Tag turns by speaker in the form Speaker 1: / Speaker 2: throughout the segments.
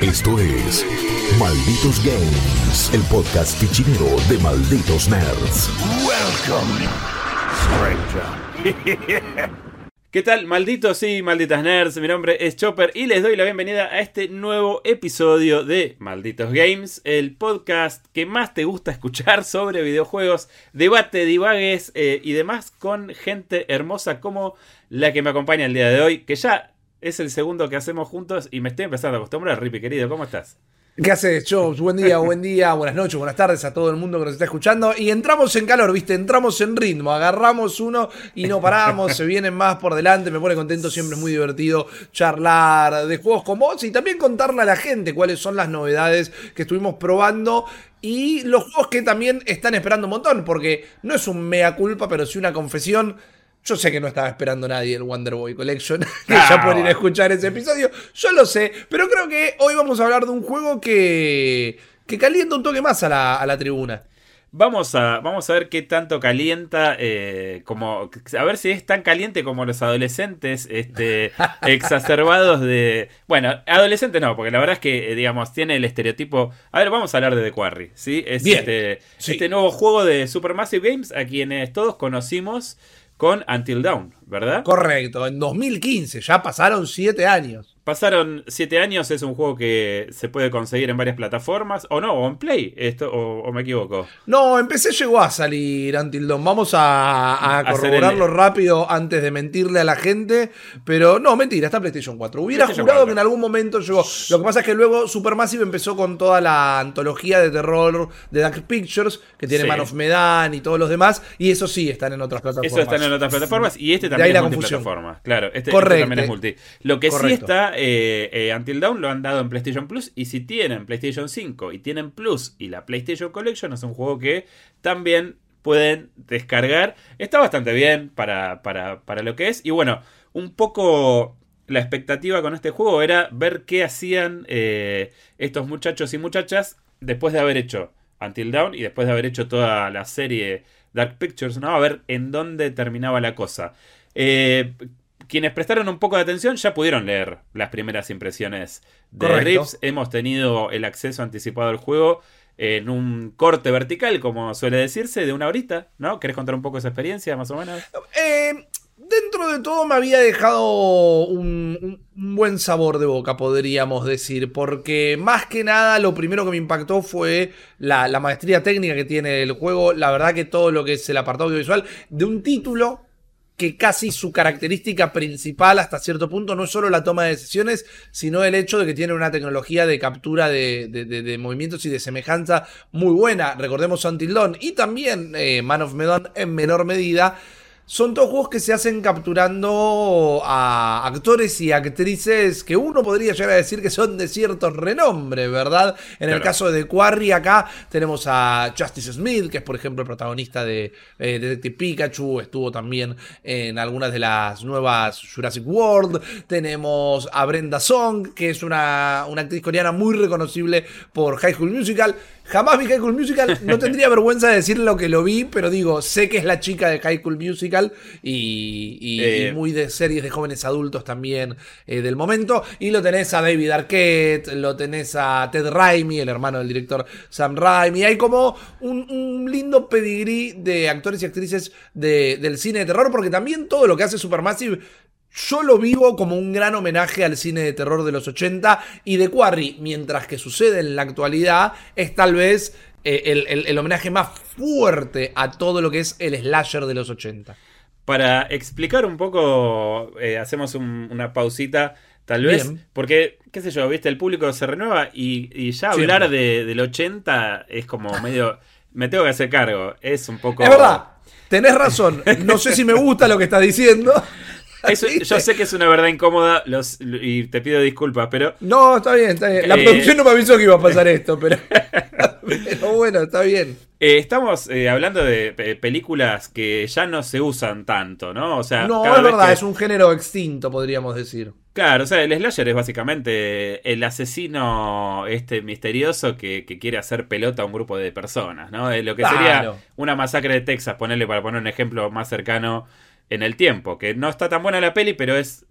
Speaker 1: Esto es Malditos Games, el podcast fichinero de Malditos Nerds.
Speaker 2: Welcome, stranger.
Speaker 3: ¿Qué tal, malditos y malditas nerds? Mi nombre es Chopper y les doy la bienvenida a este nuevo episodio de Malditos Games, el podcast que más te gusta escuchar sobre videojuegos, debate, divagues eh, y demás con gente hermosa como la que me acompaña el día de hoy, que ya es el segundo que hacemos juntos y me estoy empezando a acostumbrar. Rippy, querido, ¿cómo estás?
Speaker 4: ¿Qué haces, Chops? Buen día, buen día, buenas noches, buenas tardes a todo el mundo que nos está escuchando. Y entramos en calor, ¿viste? Entramos en ritmo, agarramos uno y no paramos, se vienen más por delante, me pone contento, siempre es muy divertido charlar de juegos con vos y también contarle a la gente cuáles son las novedades que estuvimos probando y los juegos que también están esperando un montón, porque no es un mea culpa, pero sí una confesión. Yo sé que no estaba esperando nadie el Wonder Boy Collection, que ya pueden ir a escuchar ese episodio. Yo lo sé, pero creo que hoy vamos a hablar de un juego que, que calienta un toque más a la, a la tribuna.
Speaker 3: Vamos a, vamos a ver qué tanto calienta, eh, como a ver si es tan caliente como los adolescentes este, exacerbados de... Bueno, adolescentes no, porque la verdad es que, eh, digamos, tiene el estereotipo... A ver, vamos a hablar de The Quarry, ¿sí? Es
Speaker 4: Bien,
Speaker 3: este,
Speaker 4: sí.
Speaker 3: este nuevo juego de Supermassive Games a quienes todos conocimos con Until Dawn, ¿verdad?
Speaker 4: Correcto, en 2015, ya pasaron siete años.
Speaker 3: Pasaron 7 años, es un juego que se puede conseguir en varias plataformas, o no, o en Play, esto, o, o me equivoco.
Speaker 4: No, empecé llegó a salir Until Dawn. Vamos a, corroborarlo
Speaker 3: el-
Speaker 4: rápido antes de mentirle a la gente. Pero no, mentira, está PlayStation 4. Hubiera
Speaker 3: PlayStation
Speaker 4: jurado
Speaker 3: 4.
Speaker 4: que en algún momento llegó. Lo que pasa es que luego Supermassive empezó con toda la antología de terror de Dark Pictures, que tiene
Speaker 3: Sí.
Speaker 4: Man of Medan y todos los demás. Y eso sí están en otras plataformas.
Speaker 3: Eso están en otras plataformas y este
Speaker 4: De ahí
Speaker 3: también
Speaker 4: la
Speaker 3: es multiplataforma. Claro, este, este
Speaker 4: Correcto.
Speaker 3: también es multi. Lo que sí está, eh, eh, Until Dawn lo han dado en PlayStation Plus y si tienen PlayStation 5 y tienen Plus y la PlayStation Collection es un juego que también pueden descargar. Está bastante bien para, para, para lo que es y bueno, un poco la expectativa con este juego era ver qué hacían eh, estos muchachos y muchachas después de haber hecho Until Dawn y después de haber hecho toda la serie Dark Pictures, ¿no? A ver en dónde terminaba la cosa. Eh, quienes prestaron un poco de atención ya pudieron leer las primeras impresiones de
Speaker 4: Correcto.
Speaker 3: Rips. Hemos tenido el acceso anticipado al juego en un corte vertical, como suele decirse, de una horita, ¿no? ¿Querés contar un poco esa experiencia, más o menos?
Speaker 4: Eh, dentro de todo me había dejado un, buen sabor de boca, podríamos decir, porque más que nada lo primero que me impactó fue la, la maestría técnica que tiene el juego, la verdad que todo lo que es el apartado audiovisual de un título que casi su característica principal hasta cierto punto no es solo la toma de decisiones, sino el hecho de que tiene una tecnología de captura de, de- de- movimientos y de semejanza muy buena. Recordemos Until Dawn y también eh, Man of Medan en menor medida. Son todos juegos que se hacen capturando a actores y actrices que uno podría llegar a decir que son de cierto renombre, ¿verdad? En el caso de Quarry acá tenemos a Justice Smith, que es por ejemplo el protagonista de eh, Detective Pikachu, estuvo también en algunas de las nuevas Jurassic World. Tenemos a Brenda Song, que es una, una actriz coreana muy reconocible por High School Musical. Jamás vi High School Musical, no tendría vergüenza de decir lo que lo vi, pero digo, sé que es la chica de High School Musical y, y-
Speaker 3: Eh.
Speaker 4: y muy de series de jóvenes adultos también eh, del momento. Y lo tenés a David Arquette, lo tenés a Ted Raimi, el hermano del director Sam Raimi. Hay como un, un lindo pedigrí de actores y actrices de- del cine de terror, porque también todo lo que hace Supermassive yo lo vivo como un gran homenaje al cine de terror de los 80 y de Quarry, mientras que sucede en la actualidad, es tal vez eh, el, el- el homenaje más fuerte a todo lo que es el slasher de los 80.
Speaker 3: Para explicar un poco, eh, hacemos un- una pausita, tal vez,
Speaker 4: Bien.
Speaker 3: porque, qué sé yo, viste, el público se renueva y, y ya hablar de, del 80 es como medio... me tengo que hacer cargo, es un poco...
Speaker 4: Es verdad, tenés razón, no sé si me gusta lo que estás diciendo.
Speaker 3: Eso- yo sé que es una verdad incómoda los, y te pido disculpas, pero
Speaker 4: No, está bien, está bien. La
Speaker 3: Eh.
Speaker 4: producción no me avisó que iba a pasar esto, pero, pero bueno, está bien.
Speaker 3: eh, estamos eh, hablando de pe- películas que ya no se usan tanto, ¿no? O sea,
Speaker 4: No,
Speaker 3: cada
Speaker 4: es
Speaker 3: vez
Speaker 4: verdad,
Speaker 3: que-
Speaker 4: es un género extinto, podríamos decir.
Speaker 3: Claro, o sea, el slasher es básicamente el asesino este misterioso que, que quiere hacer pelota a un grupo de personas, ¿no? Lo que sería
Speaker 4: Claro.
Speaker 3: una masacre de Texas, ponerle para poner un ejemplo más cercano en el tiempo, que no está tan buena la peli, pero es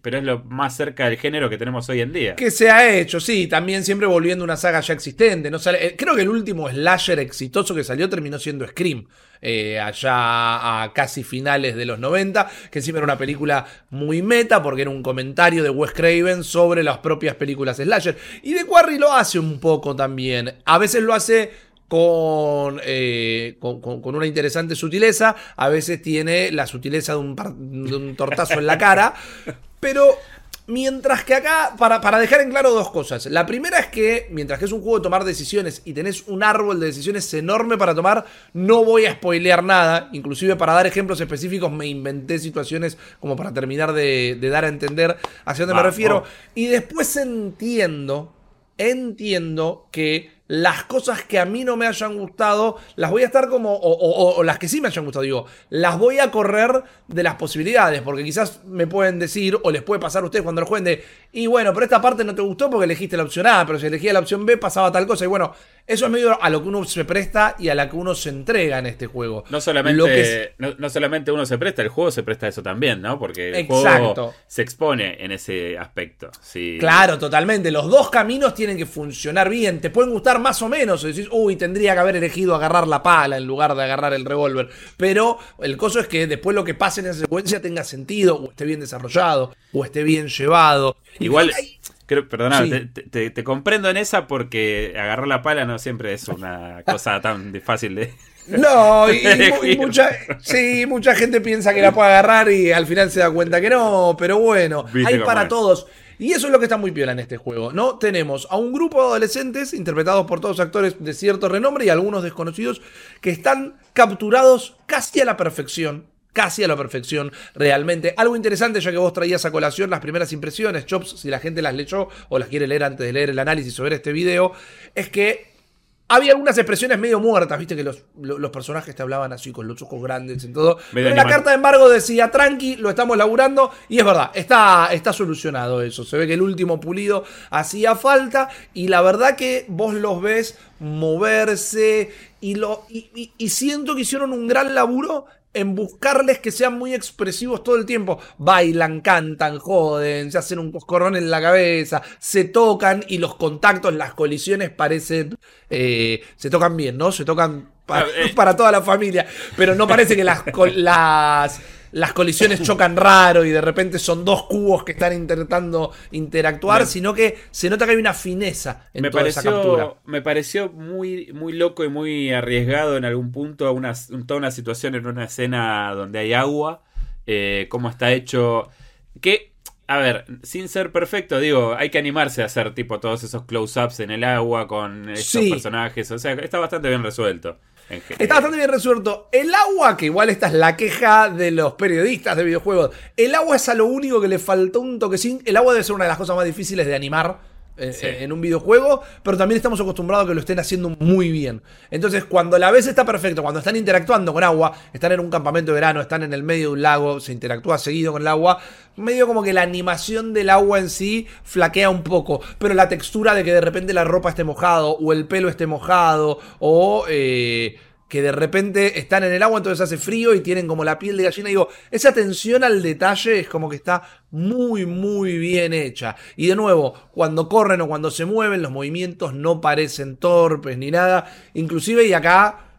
Speaker 3: pero es lo más cerca del género que tenemos hoy en día.
Speaker 4: Que se ha hecho, sí, también siempre volviendo una saga ya existente. No eh, creo que el último slasher exitoso que salió terminó siendo Scream. Eh, allá a casi finales de los 90, que siempre era una película muy meta, porque era un comentario de Wes Craven sobre las propias películas slasher. Y de Quarry lo hace un poco también. A veces lo hace eh, con, con, una interesante sutileza, a veces tiene la sutileza de un, de un tortazo en la cara, pero Mientras que acá, para, para, dejar en claro dos cosas. La primera es que, mientras que es un juego de tomar decisiones y tenés un árbol de decisiones enorme para tomar, no voy a spoilear nada. Inclusive para dar ejemplos específicos me inventé situaciones como para terminar de, dar a entender hacia dónde me refiero. Y después entiendo, entiendo que las cosas que a mí no me hayan gustado, las voy a estar como, o, las que sí me hayan gustado, digo, las voy a correr de las posibilidades, porque quizás me pueden decir, o les puede pasar a ustedes cuando lo jueguen de, y bueno, pero esta parte no te gustó porque elegiste la opción A, pero si elegías la opción B pasaba tal cosa, y bueno, eso es medio a lo que uno se presta y a la que uno se entrega en este juego.
Speaker 3: No solamente, no, solamente uno se presta, el juego se presta a eso también, ¿no? Porque el juego se expone en ese aspecto. Sí.
Speaker 4: Claro, totalmente. Los dos caminos tienen que funcionar bien. Te pueden gustar más o menos. Decís, uy, tendría que haber elegido agarrar la pala en lugar de agarrar el revólver. Pero el coso es que después lo que pase en esa secuencia tenga sentido, o esté bien desarrollado, o esté bien llevado.
Speaker 3: Igual. Creo, te, comprendo en esa porque agarrar la pala no siempre es una cosa tan fácil de.
Speaker 4: No, y, mucha, sí, mucha gente piensa que la puede agarrar y al final se da cuenta que no, pero bueno, hay para todos. Y eso es lo que está muy piola en este juego, ¿no? Tenemos a un grupo de adolescentes interpretados por todos actores de cierto renombre y algunos desconocidos que están capturados casi a la perfección casi a la perfección realmente. Algo interesante, ya que vos traías a colación las primeras impresiones, Chops, si la gente las leyó o las quiere leer antes de leer el análisis sobre este video, es que había algunas expresiones medio muertas, viste que los, personajes te hablaban así con los ojos grandes y todo. Pero la carta de embargo decía, tranqui, lo estamos laburando. Y es verdad, está, está solucionado eso. Se ve que el último pulido hacía falta. Y la verdad que vos los ves moverse. Y, lo, y siento que hicieron un gran laburo en buscarles que sean muy expresivos todo el tiempo. Bailan, cantan, joden, se hacen un coscorrón en la cabeza, se tocan y los contactos, las colisiones parecen... Eh, se tocan bien, ¿no? Se tocan para, eh. para toda la familia, pero no parece que las... las las colisiones chocan raro y de repente son dos cubos que están intentando interactuar, sino que se nota que hay una fineza en
Speaker 3: me
Speaker 4: toda
Speaker 3: pareció,
Speaker 4: esa captura.
Speaker 3: Me pareció muy, muy loco y muy arriesgado en algún punto una, toda una situación en una escena donde hay agua, eh, cómo está hecho, que a ver, sin ser perfecto, digo, hay que animarse a hacer tipo todos esos close-ups en el agua con esos personajes. O sea, está bastante bien resuelto.
Speaker 4: Está bastante bien resuelto. El agua, que igual esta es la queja de los periodistas de videojuegos. El agua es a lo único que le faltó un toquecín. El agua debe ser una de las cosas más difíciles de animar eh, en un videojuego, pero también estamos acostumbrados a que lo estén haciendo muy bien. Entonces, cuando la vez está perfecto, cuando están interactuando con agua, están en un campamento de verano, están en el medio de un lago, se interactúa seguido con el agua, medio como que la animación del agua en sí flaquea un poco, pero la textura de que de repente la ropa esté mojado, o el pelo esté mojado, o... Eh, que de repente están en el agua, entonces hace frío y tienen como la piel de gallina. Digo, esa atención al detalle es como que está muy, muy bien hecha. Y de nuevo, cuando corren o cuando se mueven, los movimientos no parecen torpes ni nada. Inclusive, y acá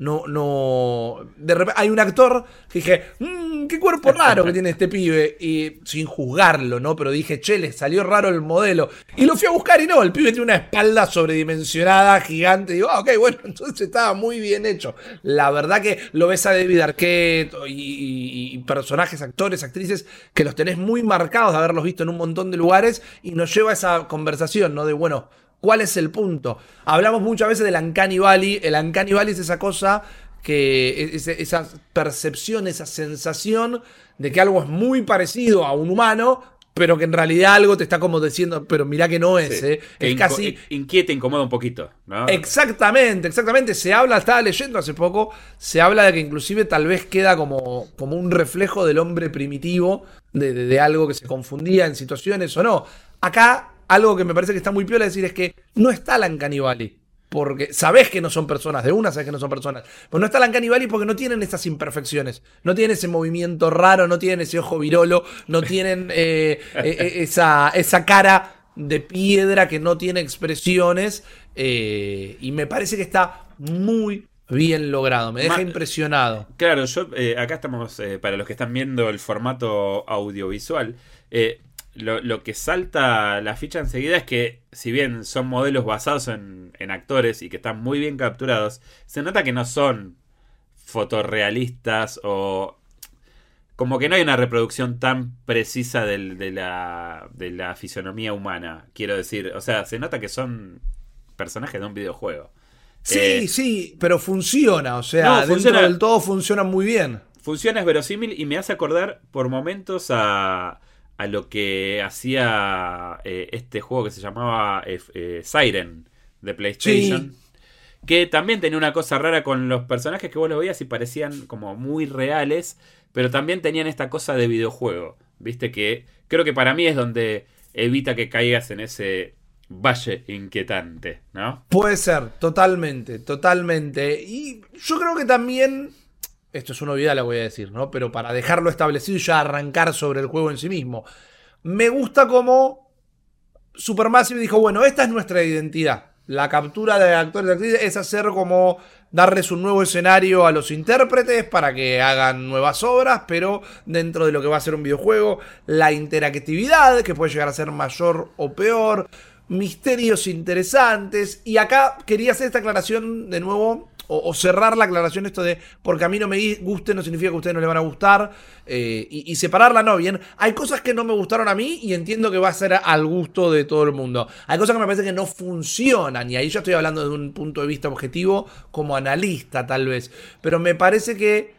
Speaker 4: no, no. De repente hay un actor que dije, mmm, qué cuerpo raro que tiene este pibe. Y sin juzgarlo, ¿no? Pero dije, che, le salió raro el modelo. Y lo fui a buscar y no, el pibe tiene una espalda sobredimensionada, gigante. Y digo, ah, ok, bueno, entonces estaba muy bien hecho. La verdad que lo ves a David Arquette y, y personajes, actores, actrices, que los tenés muy marcados de haberlos visto en un montón de lugares. Y nos lleva a esa conversación, ¿no? De, bueno, ¿Cuál es el punto? Hablamos muchas veces del Uncanny Valley. El Uncanny Valley es esa cosa que esa percepción, esa sensación de que algo es muy parecido a un humano, pero que en realidad algo te está como diciendo, pero mira que no es, ¿eh? es casi
Speaker 3: inquieta, incomoda un poquito,
Speaker 4: Exactamente, exactamente. Se habla, estaba leyendo hace poco, se habla de que inclusive tal vez queda como, como un reflejo del hombre primitivo, de, de algo que se confundía en situaciones o no. Acá algo que me parece que está muy piola decir es que no está la Valley. porque sabes que no son personas, de una sabes que no son personas. Pero no está la Valley porque no tienen esas imperfecciones. No tienen ese movimiento raro, no tienen ese ojo virolo, no tienen eh, eh, eh, esa, esa cara de piedra que no tiene expresiones. y me parece que está muy bien logrado. Me deja impresionado.
Speaker 3: Claro, yo acá estamos, para los que están viendo el formato audiovisual. Lo, que salta la ficha enseguida es que, si bien son modelos basados en, actores y que están muy bien capturados, se nota que no son fotorrealistas o. Como que no hay una reproducción tan precisa de, la, de la fisonomía humana, quiero decir. O sea, se nota que son personajes de un videojuego.
Speaker 4: Sí, eh, sí, pero funciona, o sea, dentro del todo funciona muy bien.
Speaker 3: Funciona, es verosímil y me hace acordar por momentos a a lo que hacía eh, este juego que se llamaba eh, eh, Siren de PlayStation. Que también tenía una cosa rara con los personajes que vos los veías y parecían como muy reales, pero también tenían esta cosa de videojuego. Viste que creo que para mí es donde evita que caigas en ese valle inquietante, ¿no?
Speaker 4: Puede ser, totalmente, totalmente. Y yo creo que también esto es una obviedad, la voy a decir, ¿no? Pero para dejarlo establecido y ya arrancar sobre el juego en sí mismo. Me gusta como Supermassive dijo, bueno, esta es nuestra identidad. La captura de actores y actrices es hacer como darles un nuevo escenario a los intérpretes para que hagan nuevas obras, pero dentro de lo que va a ser un videojuego, la interactividad, que puede llegar a ser mayor o peor, misterios interesantes. Y acá quería hacer esta aclaración de nuevo o, cerrar la aclaración esto de porque a mí no me guste no significa que a ustedes no le van a gustar eh, y, separarla no bien. Hay cosas que no me gustaron a mí y entiendo que va a ser al gusto de todo el mundo. Hay cosas que me parece que no funcionan y ahí yo estoy hablando de un punto de vista objetivo como analista tal vez. Pero me parece que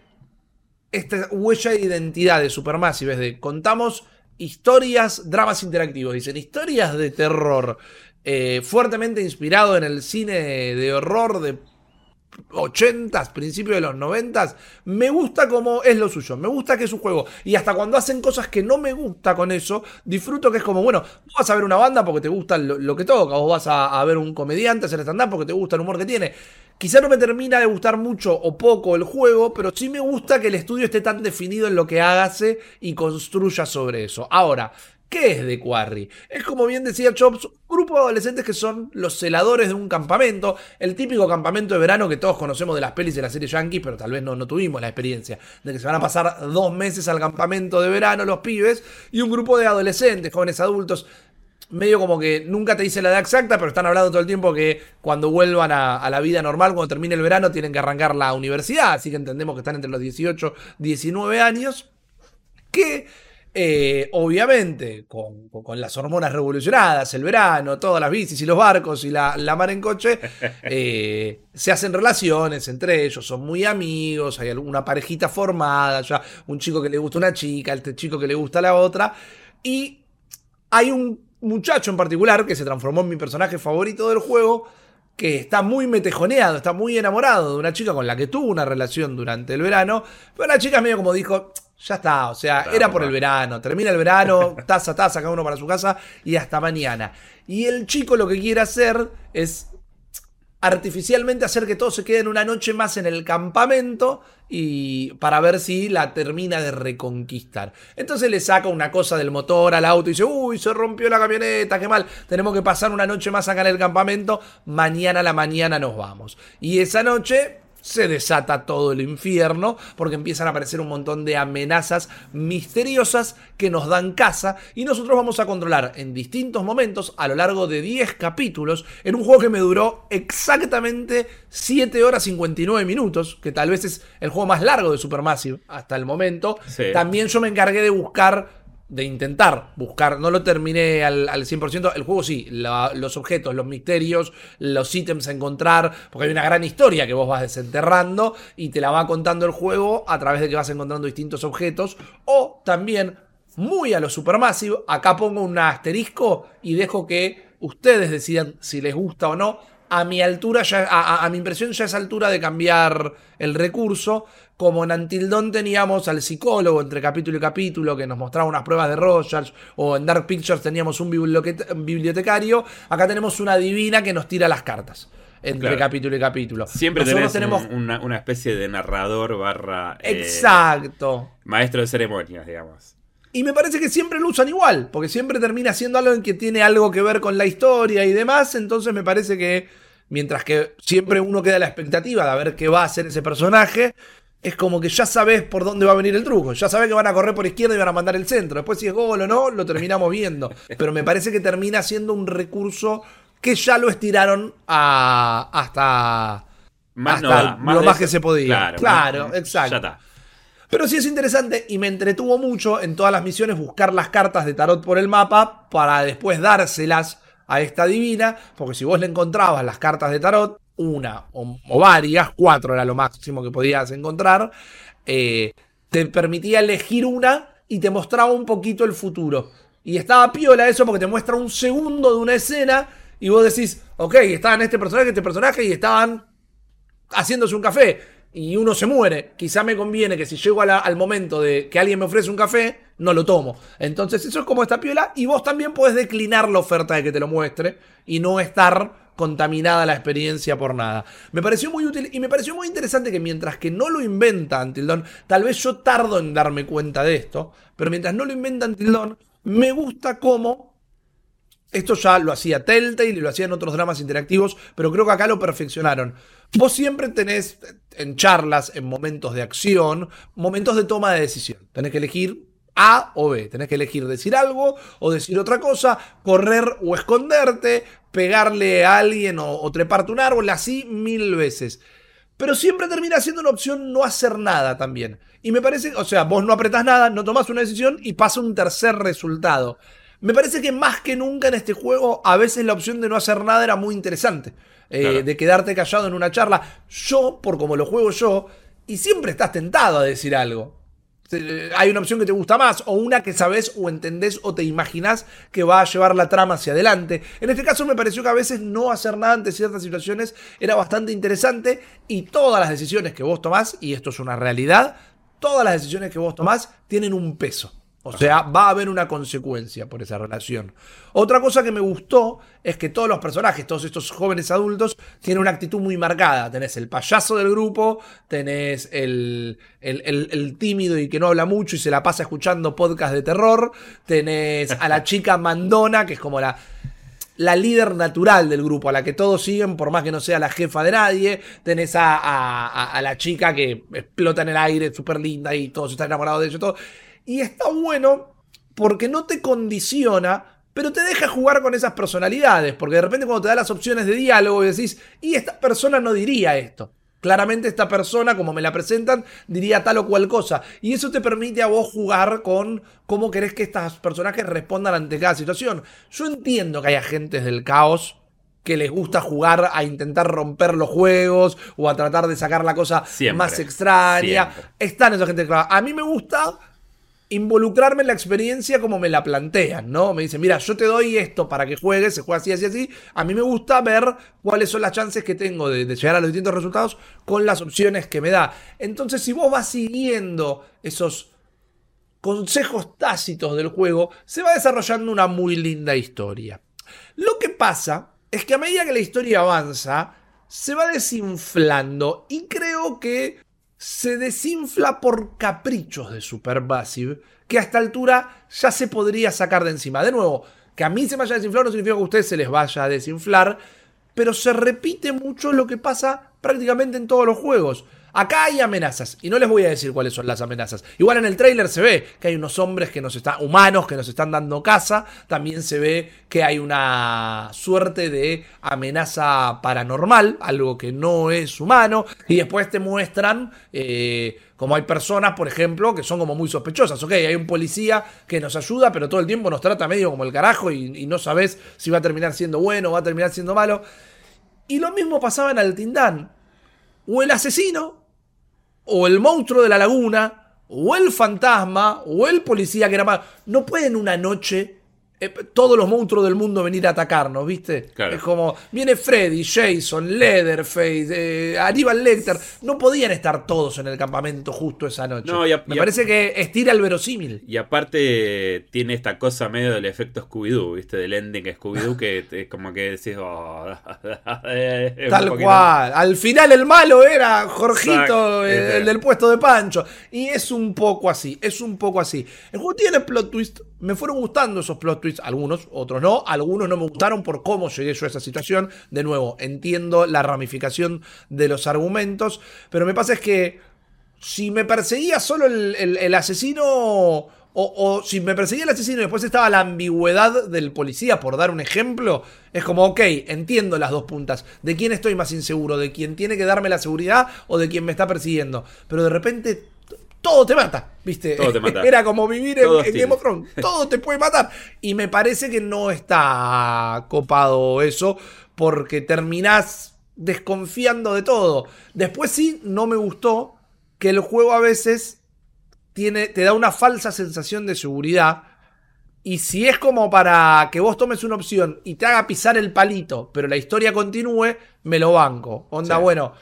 Speaker 4: esta huella de identidad de Supermassive de contamos historias, dramas interactivos, dicen historias de terror, eh, fuertemente inspirado en el cine de horror de 80s, principios de los 90s, me gusta como es lo suyo, me gusta que es un juego. Y hasta cuando hacen cosas que no me gusta con eso, disfruto que es como, bueno, vos vas a ver una banda porque te gusta lo, que toca, vos vas a, ver un comediante hacer stand-up porque te gusta el humor que tiene. Quizá no me termina de gustar mucho o poco el juego, pero sí me gusta que el estudio esté tan definido en lo que hágase y construya sobre eso. Ahora, ¿Qué es The Quarry? Es como bien decía Chops, un grupo de adolescentes que son los celadores de un campamento, el típico campamento de verano que todos conocemos de las pelis de la serie Yankee, pero tal vez no, no tuvimos la experiencia de que se van a pasar dos meses al campamento de verano los pibes, y un grupo de adolescentes, jóvenes adultos, medio como que nunca te dice la edad exacta, pero están hablando todo el tiempo que cuando vuelvan a, a, la vida normal, cuando termine el verano, tienen que arrancar la universidad, así que entendemos que están entre los 18 y 19 años, que eh, obviamente, con, las hormonas revolucionadas, el verano, todas las bicis y los barcos y la, mar en coche, eh, se hacen relaciones entre ellos, son muy amigos, hay alguna parejita formada, ya un chico que le gusta una chica, este chico que le gusta la otra, y hay un muchacho en particular que se transformó en mi personaje favorito del juego, que está muy metejoneado, está muy enamorado de una chica con la que tuvo una relación durante el verano, pero la chica medio como dijo, ya está, o sea, era por el verano. Termina el verano, taza, taza, cada uno para su casa y hasta mañana. Y el chico lo que quiere hacer es artificialmente hacer que todos se queden una noche más en el campamento y para ver si la termina de reconquistar. Entonces le saca una cosa del motor al auto y dice, uy, se rompió la camioneta, qué mal, tenemos que pasar una noche más acá en el campamento, mañana a la mañana nos vamos. Y esa noche se desata todo el infierno porque empiezan a aparecer un montón de amenazas misteriosas que nos dan casa y nosotros vamos a controlar en distintos momentos a lo largo de 10 capítulos en un juego que me duró exactamente 7 horas 59 minutos, que tal vez es el juego más largo de Supermassive hasta el momento. También yo me encargué de buscar de intentar buscar, no lo terminé al, al 100%, el juego sí, los objetos, los misterios, los ítems a encontrar, porque hay una gran historia que vos vas desenterrando y te la va contando el juego a través de que vas encontrando distintos objetos, o también, muy a lo Supermassive, acá pongo un asterisco y dejo que ustedes decidan si les gusta o no, a mi altura, ya, a, mi impresión, ya es altura de cambiar el recurso. Como en Antildón teníamos al psicólogo entre capítulo y capítulo que nos mostraba unas pruebas de Rogers, o en Dark Pictures teníamos un bibliotecario, acá tenemos una divina que nos tira las cartas. entre
Speaker 3: Claro.
Speaker 4: capítulo y capítulo.
Speaker 3: Siempre tenés
Speaker 4: tenemos.
Speaker 3: un- una, una especie de narrador barra eh,
Speaker 4: Exacto.
Speaker 3: maestro de ceremonias, digamos.
Speaker 4: Y me parece que siempre lo usan igual, porque siempre termina siendo algo en que tiene algo que ver con la historia y demás. Entonces me parece que, mientras que siempre uno queda a la expectativa de ver qué va a hacer ese personaje, es como que ya sabes por dónde va a venir el truco. Ya sabes que van a correr por izquierda y van a mandar el centro. Después, si es gol o no, lo terminamos viendo. Pero me parece que termina siendo un recurso que ya lo estiraron a, hasta.
Speaker 3: Más
Speaker 4: Hasta
Speaker 3: no da,
Speaker 4: lo más que se podía.
Speaker 3: Claro,
Speaker 4: Claro,
Speaker 3: más-
Speaker 4: exacto.
Speaker 3: Ya está.
Speaker 4: Pero sí es interesante y me entretuvo mucho en todas las misiones buscar las cartas de tarot por el mapa para después dárselas a esta divina, porque si vos le encontrabas las cartas de tarot, una o, varias, cuatro era lo máximo que podías encontrar, eh, te permitía elegir una y te mostraba un poquito el futuro. Y estaba piola eso porque te muestra un segundo de una escena y vos decís, ok, estaban este personaje, este personaje y estaban haciéndose un café y uno se muere, quizá me conviene que si llego la- al momento de que alguien me ofrece un café, no lo tomo. Entonces eso es como esta piola y vos también podés declinar la oferta de que te lo muestre y no estar contaminada la experiencia por nada. Me pareció muy útil y me pareció muy interesante que mientras que no lo inventa Until Dawn, tal vez yo tardo en darme cuenta de esto, pero mientras no lo inventa Until Dawn, me gusta cómo esto ya lo hacía Telltale y lo hacían otros dramas interactivos, pero creo que acá lo perfeccionaron. Vos siempre tenés en charlas, en momentos de acción, momentos de toma de decisión. Tenés que elegir A o B. Tenés que elegir decir algo o decir otra cosa, correr o esconderte, pegarle a alguien o, o treparte un árbol, así mil veces. Pero siempre termina siendo una opción no hacer nada también. Y me parece, o sea, vos no apretás nada, no tomás una decisión y pasa un tercer resultado. Me parece que más que nunca en este juego, a veces la opción de no hacer nada era muy interesante. Eh,
Speaker 3: Claro.
Speaker 4: De quedarte callado en una charla. Yo, por como lo juego yo, y siempre estás tentado a decir algo. Eh, Hay una opción que te gusta más, o una que sabes o entendés o te imaginás que va a llevar la trama hacia adelante. En este caso me pareció que a veces no hacer nada ante ciertas situaciones era bastante interesante y todas las decisiones que vos tomás, y esto es una realidad, todas las decisiones que vos tomás tienen un peso. O sea, va a haber una consecuencia por esa relación. Otra cosa que me gustó es que todos los personajes, todos estos jóvenes adultos, tienen una actitud muy marcada. Tenés el payaso del grupo, tenés el, el, tímido y que no habla mucho y se la pasa escuchando podcast de terror, tenés a la chica mandona, que es como la, la líder natural del grupo, a la que todos siguen, por más que no sea la jefa de nadie. Tenés a, a- a- la chica que explota en el aire, súper linda y todos están enamorados de ella todo. Y está bueno porque no te condiciona, pero te deja jugar con esas personalidades. Porque de repente cuando te da las opciones de diálogo y decís, y esta persona no diría esto. Claramente esta persona, como me la presentan, diría tal o cual cosa. Y eso te permite a vos jugar con cómo querés que estos personajes respondan ante cada situación. Yo entiendo que hay agentes del caos que les gusta jugar a intentar romper los juegos o a tratar de sacar la cosa
Speaker 3: Siempre.
Speaker 4: más extraña.
Speaker 3: Siempre.
Speaker 4: Están esos agentes del caos. A mí me gusta involucrarme en la experiencia como me la plantean, ¿no? Me dicen, mira, yo te doy esto para que juegues, se juega así, así, así. A mí me gusta ver cuáles son las chances que tengo de, de llegar a los distintos resultados con las opciones que me da. Entonces, si vos vas siguiendo esos consejos tácitos del juego, se va desarrollando una muy linda historia. Lo que pasa es que a medida que la historia avanza, se va desinflando y creo que se desinfla por caprichos de Supermassive que a esta altura ya se podría sacar de encima. De nuevo, que a mí se me haya desinflado no significa que a ustedes se les vaya a desinflar, pero se repite mucho lo que pasa prácticamente en todos los juegos. Acá hay amenazas, y no les voy a decir cuáles son las amenazas. Igual en el tráiler se ve que hay unos hombres que nos están, humanos que nos están dando caza. También se ve que hay una suerte de amenaza paranormal, algo que no es humano. Y después te muestran eh, como hay personas, por ejemplo, que son como muy sospechosas. Ok, hay un policía que nos ayuda, pero todo el tiempo nos trata medio como el carajo y, y no sabes si va a terminar siendo bueno o va a terminar siendo malo. Y lo mismo pasaba en Altindán. O el asesino, o el monstruo de la laguna, o el fantasma, o el policía que era malo. No pueden una noche eh, todos los monstruos del mundo venir a atacarnos, ¿viste?
Speaker 3: Claro.
Speaker 4: Es como, viene Freddy, Jason, Leatherface, eh, Aníbal Lecter. No podían estar todos en el campamento justo esa noche.
Speaker 3: No, y a-
Speaker 4: Me parece que estira el verosímil.
Speaker 3: Y aparte tiene esta cosa medio del efecto Scooby-Doo, ¿viste? Del ending Scooby-Doo que te- como que decís... oh, es
Speaker 4: Tal cual. Al final el malo era Jorgito, el, el del puesto de Pancho. Y es un poco así, es un poco así. El juego tiene plot twist. Me fueron gustando esos plot twists, algunos, otros no. Algunos no me gustaron por cómo llegué yo a esa situación. De nuevo, entiendo la ramificación de los argumentos. Pero me pasa es que si me perseguía solo el, el- asesino. O, o si me perseguía el asesino y después estaba la ambigüedad del policía, por dar un ejemplo, es como, ok, entiendo las dos puntas. ¿De quién estoy más inseguro? ¿De quién tiene que darme la seguridad o de quién me está persiguiendo? Pero de repente todo te mata, ¿viste?
Speaker 3: Todo te mata.
Speaker 4: Era como vivir en. Game of Thrones. Todo te puede matar. Y me parece que no está copado eso, porque terminás desconfiando de todo. Después sí, no me gustó que el juego a veces tiene, te da una falsa sensación de seguridad. Y si es como para que vos tomes una opción y te haga pisar el palito, pero la historia continúe, me lo banco. Onda,
Speaker 3: Sí.
Speaker 4: bueno,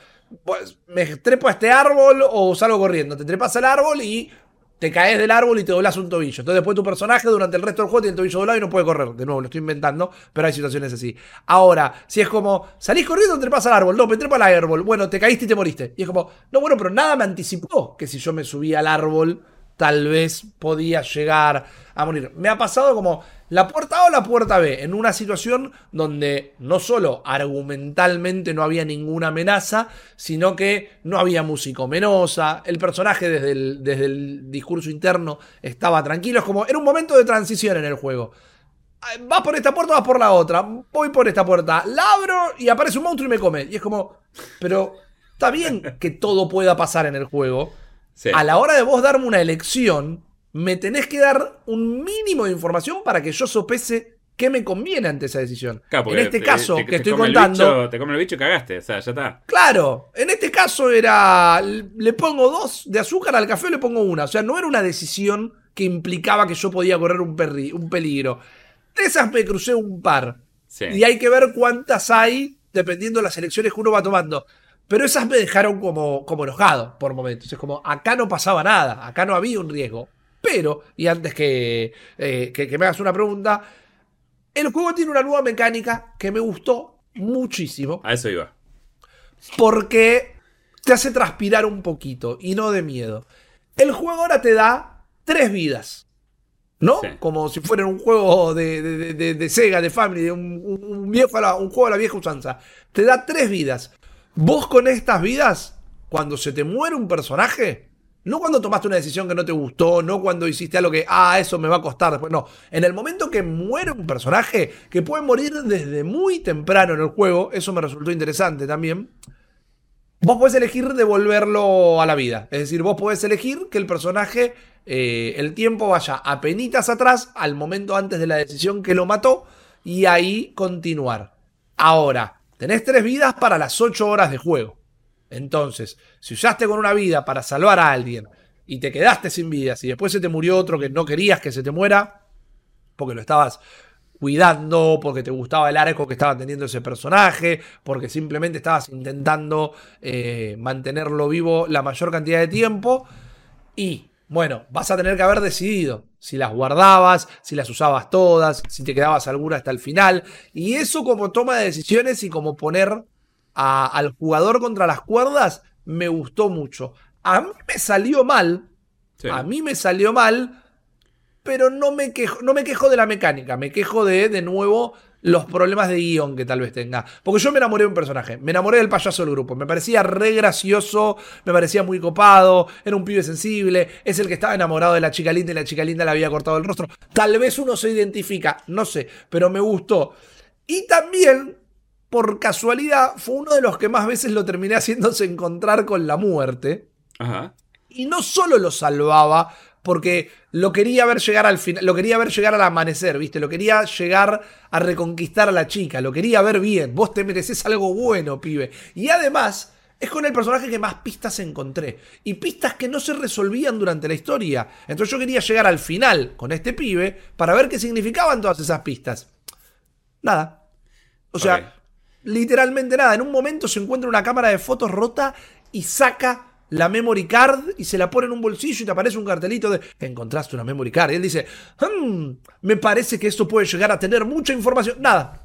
Speaker 4: pues, me trepo a este árbol o salgo corriendo. Te trepas al árbol y te caes del árbol y te doblas un tobillo. Entonces después tu personaje durante el resto del juego tiene el tobillo doblado y no puede correr. De nuevo, lo estoy inventando, pero hay situaciones así. Ahora, si es como, salís corriendo, te trepas al árbol. No, me trepo al árbol. Bueno, te caíste y te moriste. Y es como, no, bueno, pero nada me anticipó que si yo me subía al árbol, tal vez podía llegar a morir. Me ha pasado como la puerta A o la puerta B, en una situación donde no solo argumentalmente no había ninguna amenaza, sino que no había música omenosa, el personaje desde el, desde el discurso interno estaba tranquilo, es como, era un momento de transición en el juego. Ah, Vas por esta puerta, vas por la otra, voy por esta puerta, la abro y aparece un monstruo y me come. Y es como, pero está bien que todo pueda pasar en el juego.
Speaker 3: Sí.
Speaker 4: A la hora de vos darme una elección, me tenés que dar un mínimo de información para que yo sopese qué me conviene ante esa decisión.
Speaker 3: Claro,
Speaker 4: en este
Speaker 3: te-
Speaker 4: caso
Speaker 3: te-
Speaker 4: que
Speaker 3: te
Speaker 4: estoy contando,
Speaker 3: bicho- te come el bicho y cagaste, o sea, ya está.
Speaker 4: claro, en este caso era, le pongo dos de azúcar al café o le pongo una. O sea, no era una decisión que implicaba que yo podía correr un, perri- un peligro. De esas me crucé un par.
Speaker 3: Sí.
Speaker 4: Y hay que ver cuántas hay dependiendo de las elecciones que uno va tomando. Pero esas me dejaron como, como enojado por momentos. Es como, acá no pasaba nada, acá no había un riesgo. Pero, y antes que, eh, que, que me hagas una pregunta, el juego tiene una nueva mecánica que me gustó muchísimo
Speaker 3: A eso iba.
Speaker 4: porque te hace transpirar un poquito y no de miedo. El juego ahora te da tres vidas. ¿No?
Speaker 3: Sí.
Speaker 4: Como si fuera un juego de, de- de- Sega, de Family, de un, un- viejo, a un juego de la vieja usanza. Te da tres vidas. Vos con estas vidas, cuando se te muere un personaje, no cuando tomaste una decisión que no te gustó, no cuando hiciste algo que, ah, eso me va a costar después, no. En el momento que muere un personaje, que puede morir desde muy temprano en el juego, eso me resultó interesante también. Vos podés elegir devolverlo a la vida. Es decir, vos podés elegir que el personaje, eh, el tiempo vaya a penitas atrás, al momento antes de la decisión que lo mató, y ahí continuar. Ahora, tenés tres vidas para las ocho horas de juego. Entonces, si usaste con una vida para salvar a alguien y te quedaste sin vidas y después se te murió otro que no querías que se te muera, porque lo estabas cuidando, porque te gustaba el arco que estaba teniendo ese personaje, porque simplemente estabas intentando eh, mantenerlo vivo la mayor cantidad de tiempo. Y bueno, vas a tener que haber decidido si las guardabas, si las usabas todas, si te quedabas alguna hasta el final. Y eso como toma de decisiones y como poner a- al jugador contra las cuerdas, me gustó mucho. A mí me salió mal,
Speaker 3: Sí.
Speaker 4: a mí me salió mal, pero no me quejo, no me quejo de la mecánica, me quejo de, de nuevo, los problemas de guion que tal vez tenga. Porque yo me enamoré de un personaje, me enamoré del payaso del grupo, me parecía re gracioso, me parecía muy copado, era un pibe sensible, es el que estaba enamorado de la chica linda y la chica linda le había cortado el rostro. Tal vez uno se identifica, no sé, pero me gustó. Y también, por casualidad, fue uno de los que más veces lo terminé haciéndose encontrar con la muerte.
Speaker 3: Ajá.
Speaker 4: Y no solo lo salvaba, porque lo quería ver llegar al final, lo quería ver llegar al amanecer, ¿viste? Lo quería llegar a reconquistar a la chica, lo quería ver bien. Vos te mereces algo bueno, pibe. Y además, es con el personaje que más pistas encontré. Y pistas que no se resolvían durante la historia. Entonces yo quería llegar al final con este pibe para ver qué significaban todas esas pistas. Nada. O sea, literalmente nada. En un momento se encuentra una cámara de fotos rota y saca la memory card y se la pone en un bolsillo y te aparece un cartelito de encontraste una memory card. Y él dice, "Hmm, me parece que esto puede llegar a tener mucha información. Nada.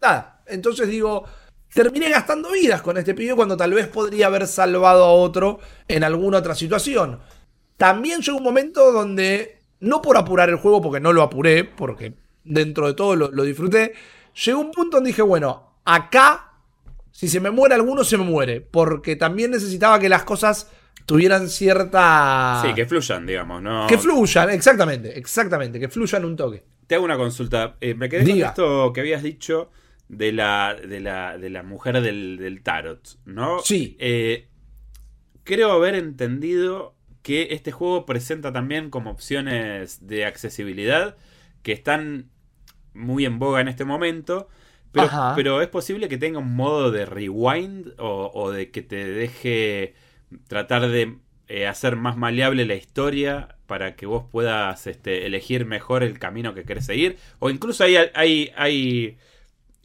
Speaker 4: Nada. Entonces digo, terminé gastando vidas con este pibe cuando tal vez podría haber salvado a otro en alguna otra situación. También llegó un momento donde, no por apurar el juego, porque no lo apuré, porque dentro de todo lo, lo disfruté, llegó un punto donde dije, bueno, acá, si se me muere alguno, se me muere, porque también necesitaba que las cosas tuvieran cierta...
Speaker 3: Sí, que fluyan, digamos, ¿no?
Speaker 4: Que fluyan, exactamente, exactamente, que fluyan un toque.
Speaker 3: Te hago una consulta. Eh, me quedé
Speaker 4: Diga.
Speaker 3: con esto que habías dicho de la, de la, de la mujer del, del tarot, ¿no?
Speaker 4: Sí.
Speaker 3: Eh, creo haber entendido que este juego presenta también como opciones de accesibilidad que están muy en boga en este momento. Pero, es posible que tenga un modo de rewind o, o de que te deje tratar de eh, hacer más maleable la historia para que vos puedas este, elegir mejor el camino que querés seguir. O incluso hay, hay, hay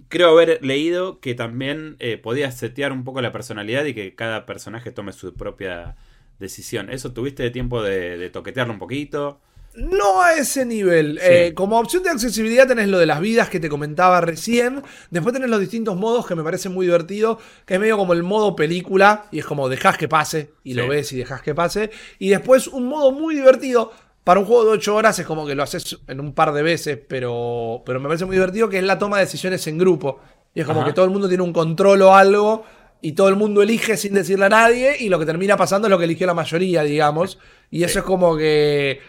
Speaker 3: creo haber leído que también eh, podías setear un poco la personalidad y que cada personaje tome su propia decisión. ¿Eso tuviste tiempo de, de toquetearlo un poquito?
Speaker 4: No a ese nivel.
Speaker 3: Sí.
Speaker 4: Eh, como opción de accesibilidad tenés lo de las vidas que te comentaba recién. Después tenés los distintos modos que me parecen muy divertidos. Que es medio como el modo película. Y es como dejás que pase. Y lo ves y dejás que pase. Y después un modo muy divertido. Para un juego de 8 horas es como que lo haces en un par de veces. Pero, pero me parece muy divertido que es la toma de decisiones en grupo. Y es como
Speaker 3: Ajá.
Speaker 4: que todo el mundo tiene un control o algo. Y todo el mundo elige sin decirle a nadie. Y lo que termina pasando es lo que eligió la mayoría, digamos. Y eso es como que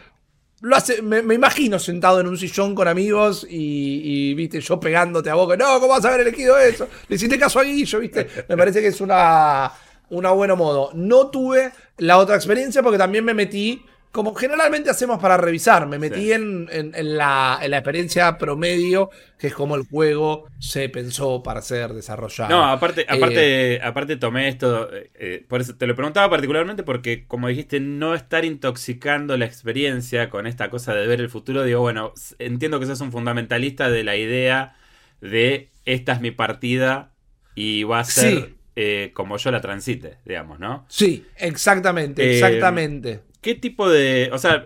Speaker 4: lo hace, me, imagino sentado en un sillón con amigos y, y, viste, yo pegándote a boca. No, ¿cómo vas a haber elegido eso? Le hiciste caso a Guillo, viste. Me parece que es una, una buena modo. No tuve la otra experiencia porque también me metí, como generalmente hacemos para revisar, me metí
Speaker 3: Sí.
Speaker 4: en, en- en la, en la experiencia promedio, que es como el juego se pensó para ser desarrollado.
Speaker 3: No, aparte,
Speaker 4: Eh,
Speaker 3: aparte, aparte tomé esto, eh, eh, por eso te lo preguntaba particularmente porque, como dijiste, no estar intoxicando la experiencia con esta cosa de ver el futuro, digo, bueno, entiendo que sos un fundamentalista de la idea de esta es mi partida y va a ser
Speaker 4: Sí.
Speaker 3: eh, como yo la transite, digamos, ¿no?
Speaker 4: Sí, exactamente, exactamente.
Speaker 3: ¿Qué tipo de... O sea,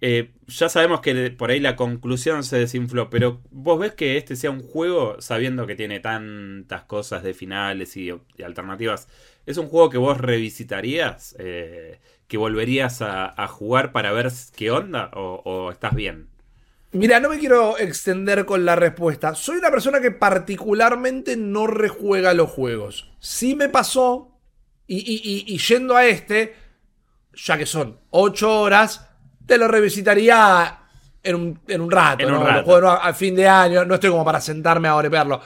Speaker 3: eh, ya sabemos que por ahí la conclusión se desinfló, pero vos ves que este sea un juego sabiendo que tiene tantas cosas de finales y, alternativas. ¿Es un juego que vos revisitarías? Eh, ¿Que volverías a, a jugar para ver qué onda? ¿O, o estás bien?
Speaker 4: Mira, no me quiero extender con la respuesta. Soy una persona que particularmente no rejuega los juegos. Sí me pasó, y, y- y- y yendo a este, ya que son 8 horas, te lo revisitaría en un, en un rato.
Speaker 3: En un
Speaker 4: ¿no?
Speaker 3: rato.
Speaker 4: Lo juego a, a fin de año, no estoy como para sentarme ahora y verlo.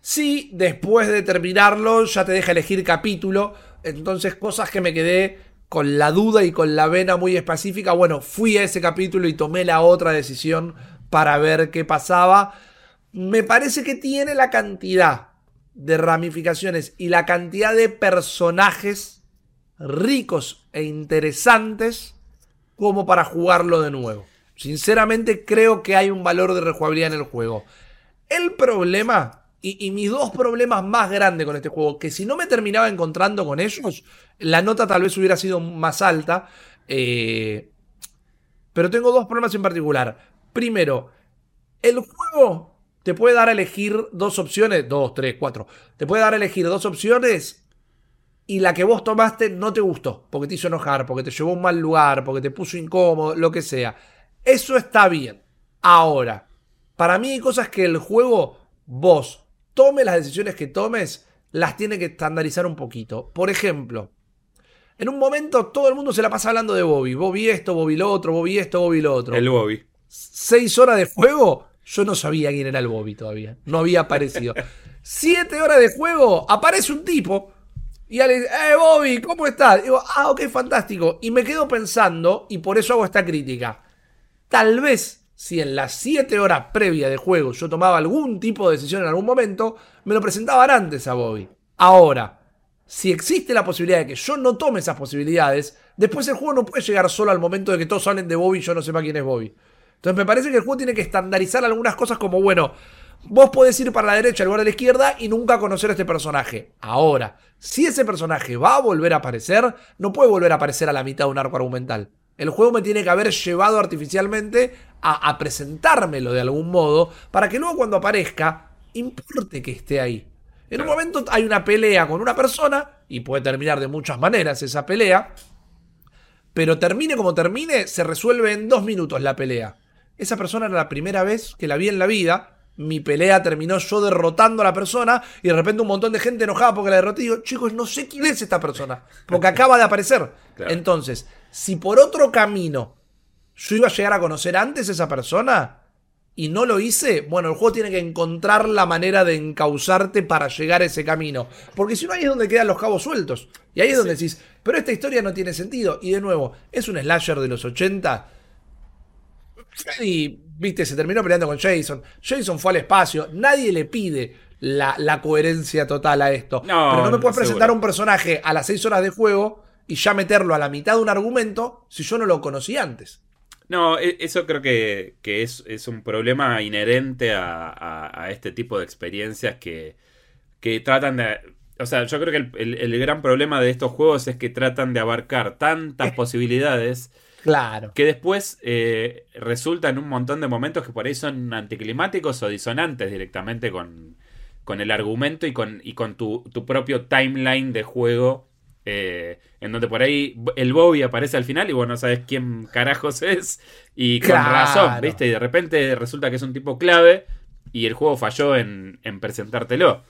Speaker 4: Sí, después de terminarlo, ya te deja elegir capítulo. Entonces, cosas que me quedé con la duda y con la vena muy específica. Bueno, fui a ese capítulo y tomé la otra decisión para ver qué pasaba. Me parece que tiene la cantidad de ramificaciones y la cantidad de personajes ricos e interesantes como para jugarlo de nuevo. Sinceramente creo que hay un valor de rejugabilidad en el juego. El problema, y, mis dos problemas más grandes con este juego, que si no me terminaba encontrando con ellos, la nota tal vez hubiera sido más alta. eh, pero tengo dos problemas en particular. Primero, el juego te puede dar a elegir dos opciones, dos, tres, cuatro. Te puede dar a elegir dos opciones y la que vos tomaste no te gustó, porque te hizo enojar, porque te llevó a un mal lugar, porque te puso incómodo, lo que sea. Eso está bien. Ahora, para mí hay cosas que el juego, vos, tome las decisiones que tomes, las tiene que estandarizar un poquito. Por ejemplo, en un momento todo el mundo se la pasa hablando de Bobby. Bobby esto, Bobby lo otro, Bobby esto, Bobby lo otro.
Speaker 3: El Bobby.
Speaker 4: Seis horas de juego, yo no sabía quién era el Bobby todavía. No había aparecido. Siete horas de juego, aparece un tipo. Y le dice, ¡eh, Bobby! ¿Cómo estás? Digo, ah, ok, fantástico. Y me quedo pensando, y por eso hago esta crítica. Tal vez, si en las siete horas previas de juego yo tomaba algún tipo de decisión en algún momento, me lo presentaban antes a Bobby. Ahora, si existe la posibilidad de que yo no tome esas posibilidades, después el juego no puede llegar solo al momento de que todos hablen de Bobby y yo no sepa quién es Bobby. Entonces me parece que el juego tiene que estandarizar algunas cosas como, bueno, vos podés ir para la derecha en lugar de la izquierda y nunca conocer a este personaje. Ahora, si ese personaje va a volver a aparecer, no puede volver a aparecer a la mitad de un arco argumental. El juego me tiene que haber llevado artificialmente a, a presentármelo de algún modo para que luego cuando aparezca, importe que esté ahí. En un momento hay una pelea con una persona, y puede terminar de muchas maneras esa pelea, pero termine como termine, se resuelve en dos minutos la pelea. Esa persona era la primera vez que la vi en la vida. Mi pelea terminó yo derrotando a la persona y de repente un montón de gente enojada porque la derroté. Y digo, chicos, no sé quién es esta persona. Porque acaba de aparecer.
Speaker 3: Claro.
Speaker 4: Entonces, si por otro camino yo iba a llegar a conocer antes a esa persona y no lo hice, bueno, el juego tiene que encontrar la manera de encauzarte para llegar a ese camino. Porque si no, ahí es donde quedan los cabos sueltos. Y ahí es donde decís, pero esta historia no tiene sentido. Y de nuevo, es un slasher de los 80 Freddy, viste, se terminó peleando con Jason. Jason fue al espacio. Nadie le pide la, la coherencia total a esto.
Speaker 3: No,
Speaker 4: Pero no me puedes
Speaker 3: seguro.
Speaker 4: presentar un personaje a las 6 horas de juego y ya meterlo a la mitad de un argumento si yo no lo conocí antes.
Speaker 3: No, e- eso creo que, que es, es un problema inherente a, a- a este tipo de experiencias que, que tratan de... O sea, yo creo que el, el- el gran problema de estos juegos es que tratan de abarcar tantas posibilidades
Speaker 4: Claro.
Speaker 3: que después eh, resulta en un montón de momentos que por ahí son anticlimáticos o disonantes directamente con, con el argumento y con, y con tu, tu propio timeline de juego. eh, en donde por ahí el Bobby aparece al final y vos no sabes quién carajos es. Y con
Speaker 4: Claro.
Speaker 3: razón, ¿viste? Y de repente resulta que es un tipo clave y el juego falló en, en presentártelo.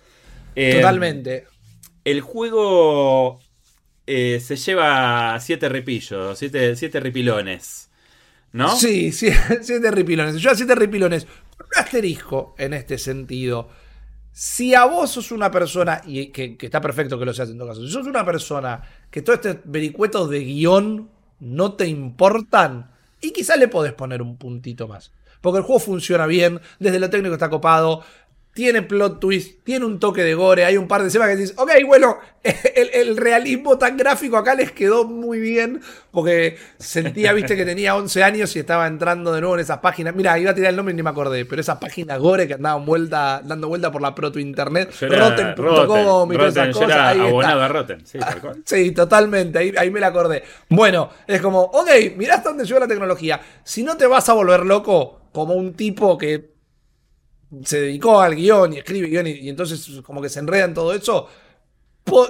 Speaker 3: Eh,
Speaker 4: Totalmente.
Speaker 3: el juego eh, se lleva siete ripillos, siete, siete ripilones. ¿No?
Speaker 4: Sí, siete ripilones. Yo a siete ripilones. Un asterisco en este sentido. Si a vos sos una persona, y que, que está perfecto que lo seas en todo caso, si sos una persona que todos estos vericuetos de guion no te importan, y quizás le podés poner un puntito más. Porque el juego funciona bien, desde lo técnico está copado, tiene plot twist, tiene un toque de gore, hay un par de escenas que dices, ok, bueno, el, el realismo tan gráfico acá les quedó muy bien, porque sentía, viste, que tenía 11 años y estaba entrando de nuevo en esas páginas. Mira, iba a tirar el nombre y ni me acordé, pero esas páginas gore que andaban vuelta, dando vuelta por la proto internet, rotten.com y todas esas cosas.
Speaker 3: era
Speaker 4: ahí está.
Speaker 3: abonado a Rotten, sí.
Speaker 4: Sí, totalmente, ahí, ahí me la acordé. Bueno, es como, ok, mirá hasta dónde llegó la tecnología. Si no te vas a volver loco como un tipo que se dedicó al guion y escribe guion y, y entonces como que se enreda en todo eso,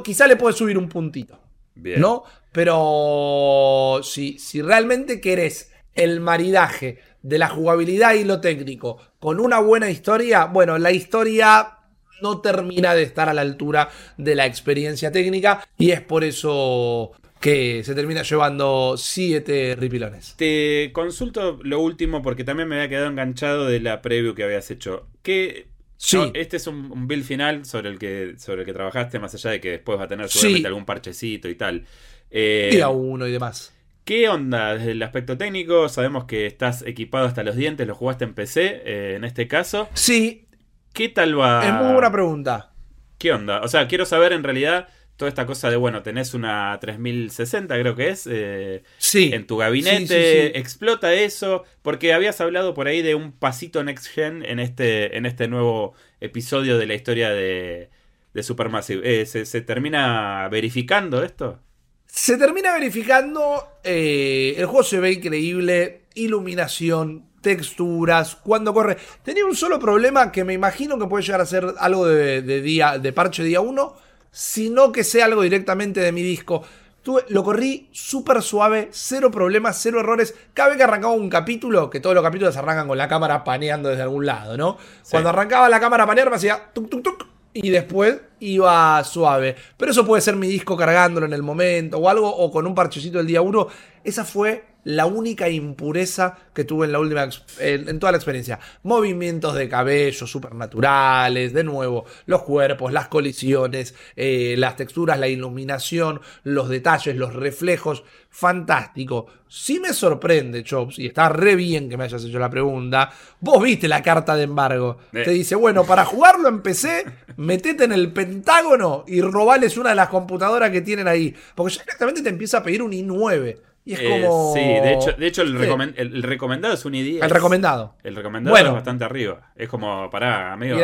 Speaker 4: quizá le puedes subir un puntito.
Speaker 3: Bien.
Speaker 4: ¿No? Pero si, si realmente querés el maridaje de la jugabilidad y lo técnico con una buena historia, bueno, la historia no termina de estar a la altura de la experiencia técnica y es por eso que se termina llevando siete ripilones.
Speaker 3: Te consulto lo último porque también me había quedado enganchado de la preview que habías hecho. ¿Qué,
Speaker 4: Sí.
Speaker 3: no, este es un, un build final sobre el que sobre el que trabajaste, más allá de que después va a tener seguramente
Speaker 4: Sí.
Speaker 3: algún parchecito y tal. Eh,
Speaker 4: Día uno y demás.
Speaker 3: ¿Qué onda desde el aspecto técnico? Sabemos que estás equipado hasta los dientes, lo jugaste en PC, eh, en este caso.
Speaker 4: Sí,
Speaker 3: ¿Qué tal va?
Speaker 4: es muy buena pregunta.
Speaker 3: ¿Qué onda? O sea, quiero saber en realidad toda esta cosa de, bueno, tenés una 3060, creo que es, eh,
Speaker 4: Sí.
Speaker 3: en tu gabinete,
Speaker 4: Sí, sí, sí.
Speaker 3: explota eso, porque habías hablado por ahí de un pasito next gen en este, en este nuevo episodio de la historia de, de Supermassive. Eh, ¿se, se termina verificando esto?
Speaker 4: Se termina verificando, eh, el juego se ve increíble, iluminación, texturas, cuando corre. Tenía un solo problema que me imagino que puede llegar a ser algo de, de día, de parche día 1, sino que sea algo directamente de mi disco. Tuve- lo corrí súper suave, cero problemas, cero errores. Cada vez que arrancaba un capítulo, que todos los capítulos arrancan con la cámara paneando desde algún lado, ¿no? Cuando arrancaba la cámara a panear me hacía tuk tuk tuk y después iba suave. Pero eso puede ser mi disco cargándolo en el momento o algo, o con un parchecito del día 1. Esa fue la única impureza que tuve en la última en, en toda la experiencia. Movimientos de cabello supernaturales, de nuevo, los cuerpos, las colisiones, eh, las texturas, la iluminación, los detalles, los reflejos. Fantástico. Sí me sorprende, Chops, y está re bien que me hayas hecho la pregunta. Vos viste la carta de embargo.
Speaker 3: Eh.
Speaker 4: Te dice, bueno, para jugarlo en PC, metete en el Pentágono y robales una de las computadoras que tienen ahí. Porque ya directamente te empieza a pedir un i9. Y es
Speaker 3: Eh,
Speaker 4: como.
Speaker 3: sí, de hecho, de hecho el,
Speaker 4: Sí.
Speaker 3: recomen- el- el recomendado es un i10.
Speaker 4: El recomendado.
Speaker 3: El recomendado
Speaker 4: Bueno.
Speaker 3: es bastante arriba. Es como, pará, amigo.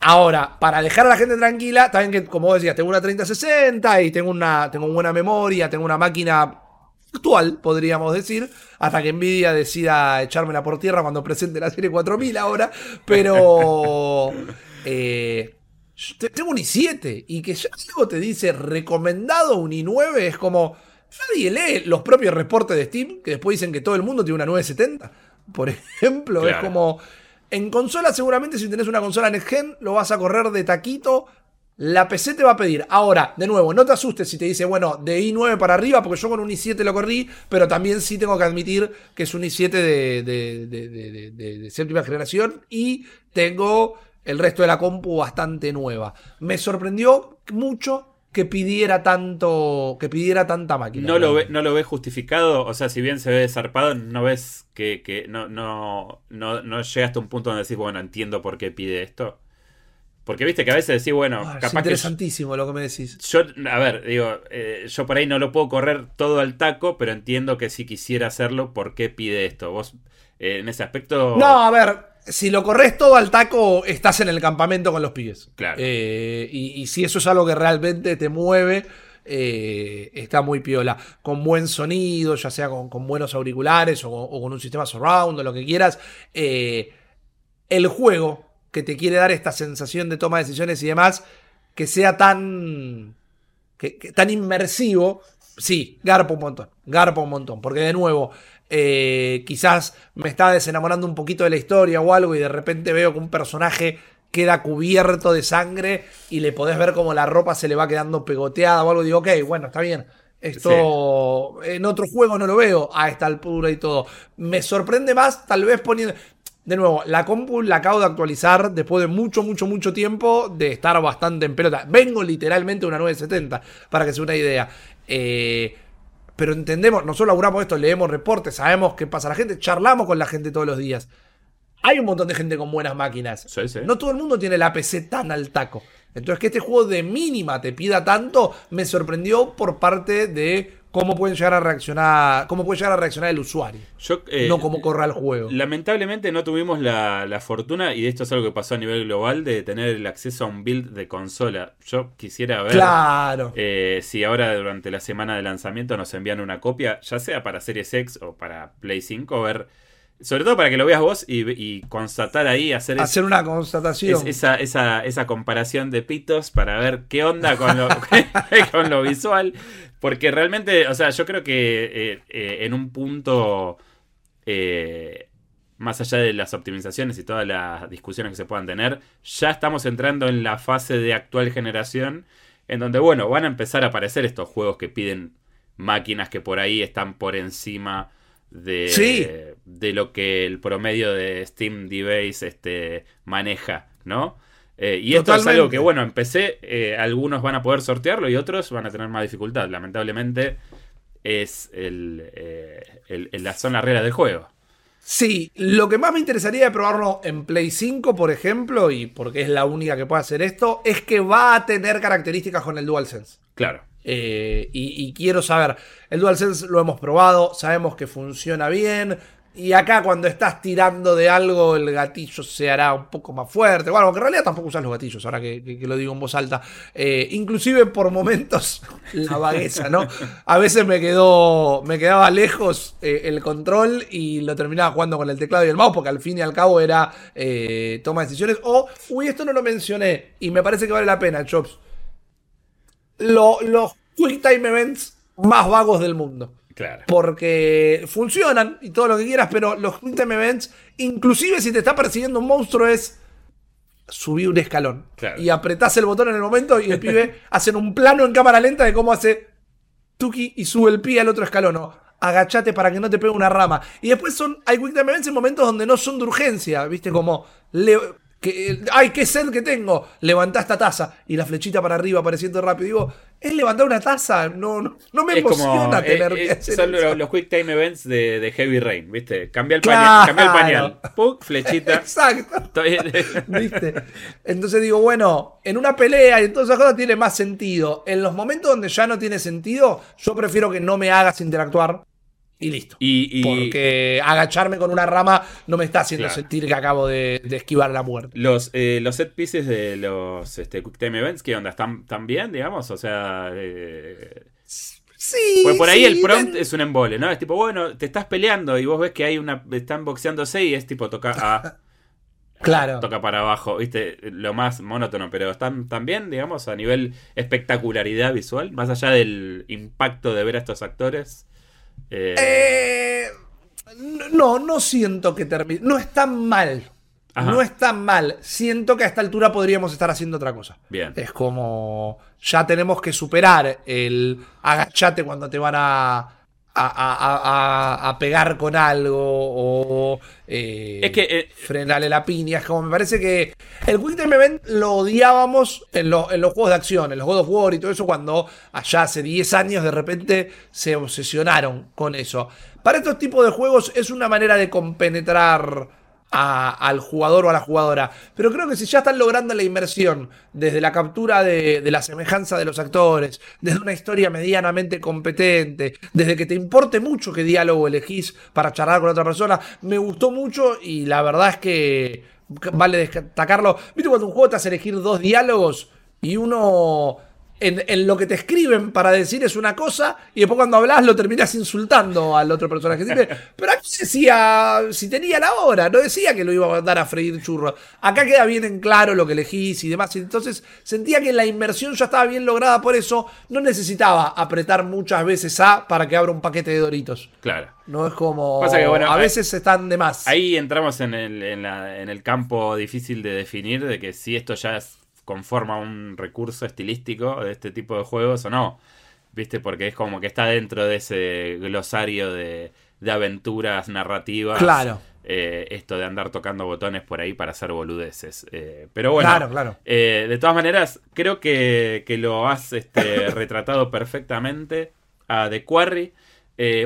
Speaker 4: Ahora, para dejar a la gente tranquila, también que, como vos decías, tengo una 3060 y tengo una tengo buena memoria, tengo una máquina actual, podríamos decir, hasta que Nvidia decida echármela por tierra cuando presente la serie 4000 ahora, pero eh, tengo un i7 y que ya algo te dice recomendado un i9 es como nadie lee los propios reportes de Steam que después dicen que todo el mundo tiene una 970, por ejemplo, es como en consola seguramente si tenés una consola Next Gen lo vas a correr de taquito. La PC te va a pedir. Ahora, de nuevo, no te asustes si te dice, bueno, de i9 para arriba, porque yo con un i7 lo corrí, pero también sí tengo que admitir que es un i7 de, de- de- de- de- de- de séptima generación y tengo el resto de la compu bastante nueva. Me sorprendió mucho que pidiera tanto, que pidiera tanta máquina.
Speaker 3: No lo, ve, no lo ves justificado, o sea, si bien se ve zarpado, no ves que, que no, no, no, no llegaste a un punto donde decís, bueno, entiendo por qué pide esto. Porque viste que a veces decís, bueno,
Speaker 4: Ah, es
Speaker 3: capaz que yo,
Speaker 4: interesantísimo lo que me decís.
Speaker 3: yo- a ver, digo, eh, yo por ahí no lo puedo correr todo al taco, pero entiendo que si quisiera hacerlo, ¿por qué pide esto? Vos, eh, en ese aspecto...
Speaker 4: No, a ver, si lo corres todo al taco, estás en el campamento con los pibes.
Speaker 3: Claro.
Speaker 4: Eh, y, y si eso es algo que realmente te mueve, eh, está muy piola. Con buen sonido, ya sea con, con buenos auriculares o, o con un sistema surround o lo que quieras. eh, el juego que te quiere dar esta sensación de toma de decisiones y demás, que sea tan, que- que- tan inmersivo, sí, garpa un montón, garpa un montón, porque de nuevo, eh, quizás me está desenamorando un poquito de la historia o algo y de repente veo que un personaje queda cubierto de sangre y le podés ver como la ropa se le va quedando pegoteada o algo, y digo, ok, bueno, está bien. Esto en otro juego no lo veo a esta altura y todo. Me sorprende más, tal vez poniendo. De nuevo, la compu la acabo de actualizar después de mucho, mucho, mucho tiempo de estar bastante en pelota. Vengo literalmente una 970, para que sea una idea. Eh, pero entendemos, nosotros laburamos esto, leemos reportes, sabemos qué pasa a la gente, charlamos con la gente todos los días. Hay un montón de gente con buenas máquinas.
Speaker 3: Sí, sí.
Speaker 4: No todo el mundo tiene la PC tan al taco. Entonces, que este juego de mínima te pida tanto, me sorprendió por parte de cómo pueden llegar a reaccionar, cómo puede llegar a reaccionar el usuario.
Speaker 3: Yo, eh,
Speaker 4: no cómo corra el juego.
Speaker 3: Lamentablemente no tuvimos la, la fortuna, y esto es algo que pasó a nivel global, de tener el acceso a un build de consola. Yo quisiera ver
Speaker 4: Claro.
Speaker 3: eh, si ahora durante la semana de lanzamiento nos envían una copia, ya sea para Series X o para Play 5, ver, sobre todo para que lo veas vos y, y constatar ahí, hacer, es-
Speaker 4: Hacer una
Speaker 3: es-
Speaker 4: constatación.
Speaker 3: esa, esa, esa comparación de pitos para ver qué onda con lo, con lo visual. Porque realmente, o sea, yo creo que eh, eh, en un punto, eh, más allá de las optimizaciones y todas las discusiones que se puedan tener, ya estamos entrando en la fase de actual generación, en donde, bueno, van a empezar a aparecer estos juegos que piden máquinas que por ahí están por encima de,
Speaker 4: Sí.
Speaker 3: de lo que el promedio de Steam Debase este, maneja, ¿no? Eh, y esto es algo que, bueno, en PC eh, algunos van a poder sortearlo y otros van a tener más dificultad. Lamentablemente es el, eh, el- el- la zona regla del juego.
Speaker 4: Sí, lo que más me interesaría de probarlo en Play 5, por ejemplo, y porque es la única que puede hacer esto, es que va a tener características con el DualSense.
Speaker 3: Claro.
Speaker 4: Eh, y, y quiero saber, el DualSense lo hemos probado, sabemos que funciona bien. Y acá cuando estás tirando de algo, el gatillo se hará un poco más fuerte. Bueno, que en realidad tampoco usas los gatillos, ahora que, lo digo en voz alta. Eh, inclusive por momentos, la vagueza, ¿no? A veces me quedó. Me quedaba lejos eh, el control y lo terminaba jugando con el teclado y el mouse, porque al fin y al cabo era eh, toma de decisiones. O, uy, esto no lo mencioné. Y me parece que vale la pena, Chops lo- los Quick Time Events más vagos del mundo.
Speaker 3: Claro.
Speaker 4: Porque funcionan y todo lo que quieras, pero los Quick Time Events, inclusive si te está persiguiendo un monstruo, es subir un escalón.
Speaker 3: Claro.
Speaker 4: Y apretás el botón en el momento y el pibe hace un plano en cámara lenta de cómo hace Tuki y sube el pie al otro escalón. O agachate para que no te pegue una rama. Y después son, hay quick time events en momentos donde no son de urgencia, ¿viste? Como, le- que, ay, qué sed que tengo, levantá esta taza y la flechita para arriba apareciendo rápido. Digo, es levantar una taza, no, no, no me
Speaker 3: Es como.
Speaker 4: emociona tener
Speaker 3: eh,
Speaker 4: que
Speaker 3: eh,
Speaker 4: hacer
Speaker 3: son
Speaker 4: eso.
Speaker 3: los, los quick time events de, de Heavy Rain, ¿viste? Cambia el
Speaker 4: Claro.
Speaker 3: pañal. Cambia el pañal. Puk, flechita.
Speaker 4: Exacto. ¿Viste? Entonces digo, bueno, en una pelea y en todas esas cosas tiene más sentido. En los momentos donde ya no tiene sentido, yo prefiero que no me hagas interactuar y listo.
Speaker 3: y, y
Speaker 4: Porque agacharme con una rama no me está haciendo
Speaker 3: Claro.
Speaker 4: sentir que acabo de, de esquivar la muerte.
Speaker 3: los, eh, los set pieces de los este, quick time events, ¿qué onda? ¿Están, ¿Están bien, digamos? O sea. eh,
Speaker 4: Sí.
Speaker 3: Pues por ahí
Speaker 4: sí,
Speaker 3: el prompt es un embole, ¿no? Es tipo, bueno, te estás peleando y vos ves que hay una. Están boxeándose y es tipo toca a.
Speaker 4: Claro.
Speaker 3: toca para abajo, ¿viste? Lo más monótono, pero están tan bien, digamos, a nivel espectacularidad visual, más allá del impacto de ver a estos actores. Eh,
Speaker 4: Eh, no, no siento que termine. No es tan mal.
Speaker 3: Ajá.
Speaker 4: No es tan mal. Siento que a esta altura podríamos estar haciendo otra cosa.
Speaker 3: Bien.
Speaker 4: Es como. Ya tenemos que superar el agachate cuando te van a. a, a- a- pegar con algo o eh,
Speaker 3: Es que, eh,
Speaker 4: frenarle la piña. Es como me parece que el Quick Time Event lo odiábamos en, lo- en los juegos de acción, en los God of War y todo eso, cuando allá hace 10 años de repente se obsesionaron con eso. Para estos tipos de juegos es una manera de compenetrar al jugador o a la jugadora. Pero creo que si ya están logrando la inmersión desde la captura de, de la semejanza de los actores, desde una historia medianamente competente, desde que te importe mucho qué diálogo elegís para charlar con otra persona, me gustó mucho y la verdad es que vale destacarlo. ¿Viste cuando un juego te hace elegir dos diálogos y uno... En, en lo que te escriben para decir es una cosa y después cuando hablas lo terminas insultando al otro personaje. Pero aquí decía si tenía la hora, no decía que lo iba a mandar a freír churros. Acá queda bien en claro lo que elegís y demás. Entonces sentía que la inmersión ya estaba bien lograda, por eso no necesitaba apretar muchas veces A para que abra un paquete de doritos.
Speaker 3: claro.
Speaker 4: No es como.
Speaker 3: Pasa que, bueno,
Speaker 4: a veces están de más.
Speaker 3: Ahí entramos en el, en, la- en el campo difícil de definir de que si esto ya es- conforma un recurso estilístico de este tipo de juegos o no. ¿Viste? Porque es como que está dentro de ese glosario de, de aventuras narrativas.
Speaker 4: Claro.
Speaker 3: eh, esto de andar tocando botones por ahí para hacer boludeces. Eh, pero bueno,
Speaker 4: Claro, claro.
Speaker 3: eh, de todas maneras, creo que, que lo has este, retratado perfectamente a The Quarry.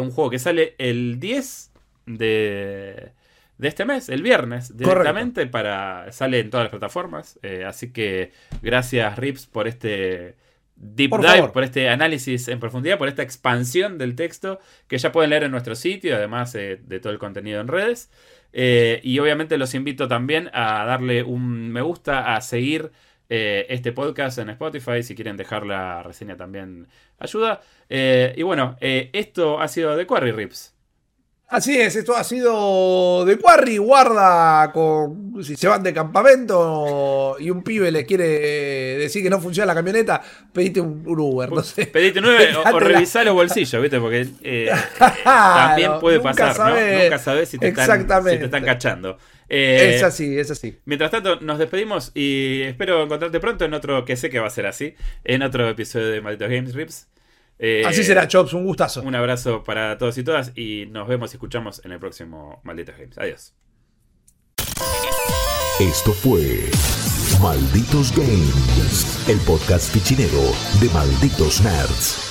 Speaker 3: un juego que sale el 10 de, de este mes, el viernes, directamente. para Sale en todas las plataformas. eh, así que gracias, Rips, por este deep
Speaker 4: Por
Speaker 3: dive,
Speaker 4: favor.
Speaker 3: por este análisis en profundidad, por esta expansión del texto que ya pueden leer en nuestro sitio, además eh, de todo el contenido en redes. Eh, y obviamente los invito también a darle un me gusta, a seguir eh, este podcast en Spotify. Si quieren dejar la reseña también ayuda. Y bueno, esto ha sido de Quarry Rips.
Speaker 4: Así es, esto ha sido de Quarry, guarda con si se van de campamento y un pibe les quiere decir que no funciona la camioneta, pedite un, un Uber, no sé.
Speaker 3: Pedite nueve o, o revisá los bolsillos, ¿viste? Porque eh, también puede
Speaker 4: nunca
Speaker 3: pasar,
Speaker 4: sabés.
Speaker 3: ¿no? Nunca sabes si te, están, si
Speaker 4: Exactamente.
Speaker 3: te están cachando. Eh,
Speaker 4: es así, es así.
Speaker 3: Mientras tanto, nos despedimos y espero encontrarte pronto en otro, que sé que va a ser así, en otro episodio de Malditos Games Rips. Eh,
Speaker 4: Así será, Chops, un gustazo.
Speaker 3: Un abrazo para todos y todas y nos vemos y escuchamos en el próximo Malditos Games. Adiós.
Speaker 1: Esto fue Malditos Games, el podcast fichinero de Malditos Nerds.